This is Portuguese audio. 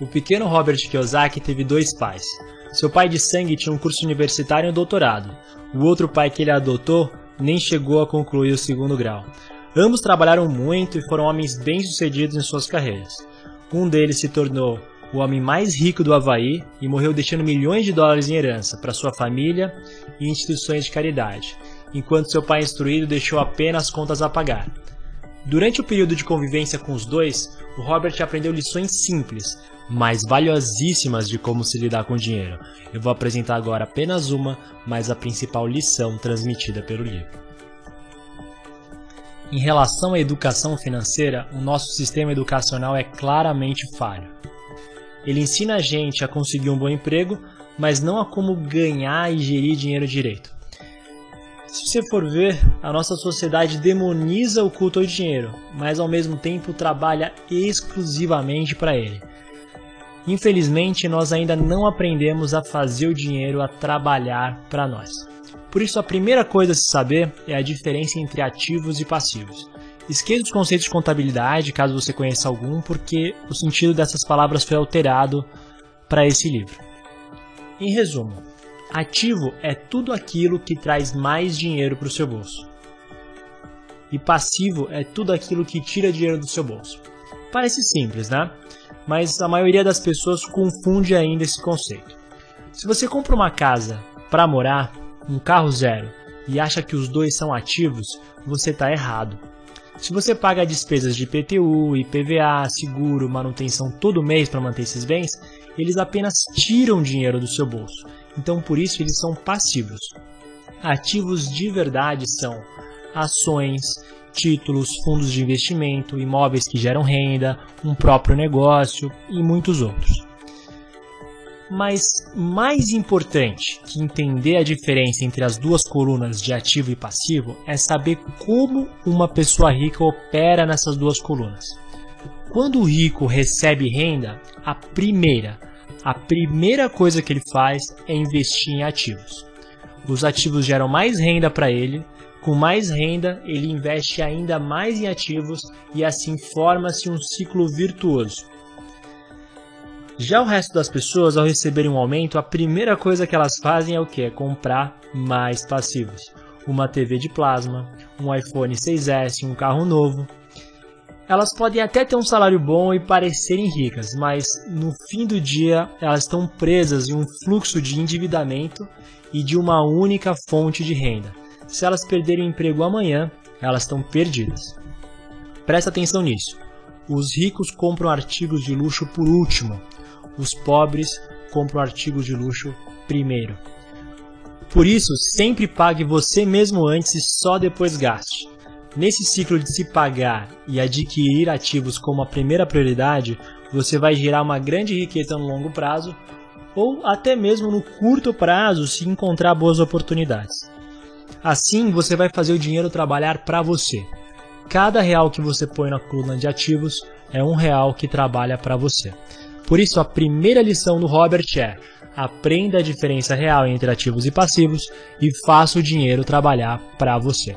O pequeno Robert Kiyosaki teve dois pais. Seu pai de sangue tinha um curso universitário e um doutorado. O outro pai que ele adotou nem chegou a concluir o segundo grau. Ambos trabalharam muito e foram homens bem-sucedidos em suas carreiras. Um deles se tornou o homem mais rico do Havaí e morreu deixando milhões de dólares em herança para sua família e instituições de caridade, enquanto seu pai instruído deixou apenas contas a pagar. Durante o período de convivência com os dois, o Robert aprendeu lições simples, mas valiosíssimas de como se lidar com dinheiro. Eu vou apresentar agora apenas uma, mas a principal lição transmitida pelo livro. Em relação à educação financeira, o nosso sistema educacional é claramente falho. Ele ensina a gente a conseguir um bom emprego, mas não a como ganhar e gerir dinheiro direito. Se você for ver, a nossa sociedade demoniza o culto ao dinheiro, mas ao mesmo tempo trabalha exclusivamente para ele. Infelizmente, nós ainda não aprendemos a fazer o dinheiro a trabalhar para nós. Por isso, a primeira coisa a se saber é a diferença entre ativos e passivos. Esqueça os conceitos de contabilidade, caso você conheça algum, porque o sentido dessas palavras foi alterado para esse livro. Em resumo, ativo é tudo aquilo que traz mais dinheiro para o seu bolso. E passivo é tudo aquilo que tira dinheiro do seu bolso. Parece simples, né? Mas a maioria das pessoas confunde ainda esse conceito. Se você compra uma casa para morar, um carro zero, e acha que os dois são ativos, você está errado. Se você paga despesas de IPTU, IPVA, seguro, manutenção todo mês para manter esses bens, eles apenas tiram dinheiro do seu bolso. Então por isso eles são passivos. Ativos de verdade são ações, títulos, fundos de investimento, imóveis que geram renda, um próprio negócio e muitos outros. Mas mais importante que entender a diferença entre as duas colunas de ativo e passivo é saber como uma pessoa rica opera nessas duas colunas. Quando o rico recebe renda, a primeira, a primeira coisa que ele faz é investir em ativos. Os ativos geram mais renda para ele, com mais renda, ele investe ainda mais em ativos e assim forma-se um ciclo virtuoso. Já o resto das pessoas, ao receberem um aumento, a primeira coisa que elas fazem é o que? É comprar mais passivos. Uma TV de plasma, um iPhone 6S, um carro novo. Elas podem até ter um salário bom e parecerem ricas, mas no fim do dia elas estão presas em um fluxo de endividamento e de uma única fonte de renda. Se elas perderem o emprego amanhã, elas estão perdidas. Presta atenção nisso. Os ricos compram artigos de luxo por último, os pobres compram artigos de luxo primeiro. Por isso, sempre pague você mesmo antes e só depois gaste. Nesse ciclo de se pagar e adquirir ativos como a primeira prioridade, você vai gerar uma grande riqueza no longo prazo ou até mesmo no curto prazo se encontrar boas oportunidades. Assim, você vai fazer o dinheiro trabalhar para você. Cada real que você põe na coluna de ativos é um real que trabalha para você. Por isso, a primeira lição do Robert é: aprenda a diferença real entre ativos e passivos e faça o dinheiro trabalhar para você.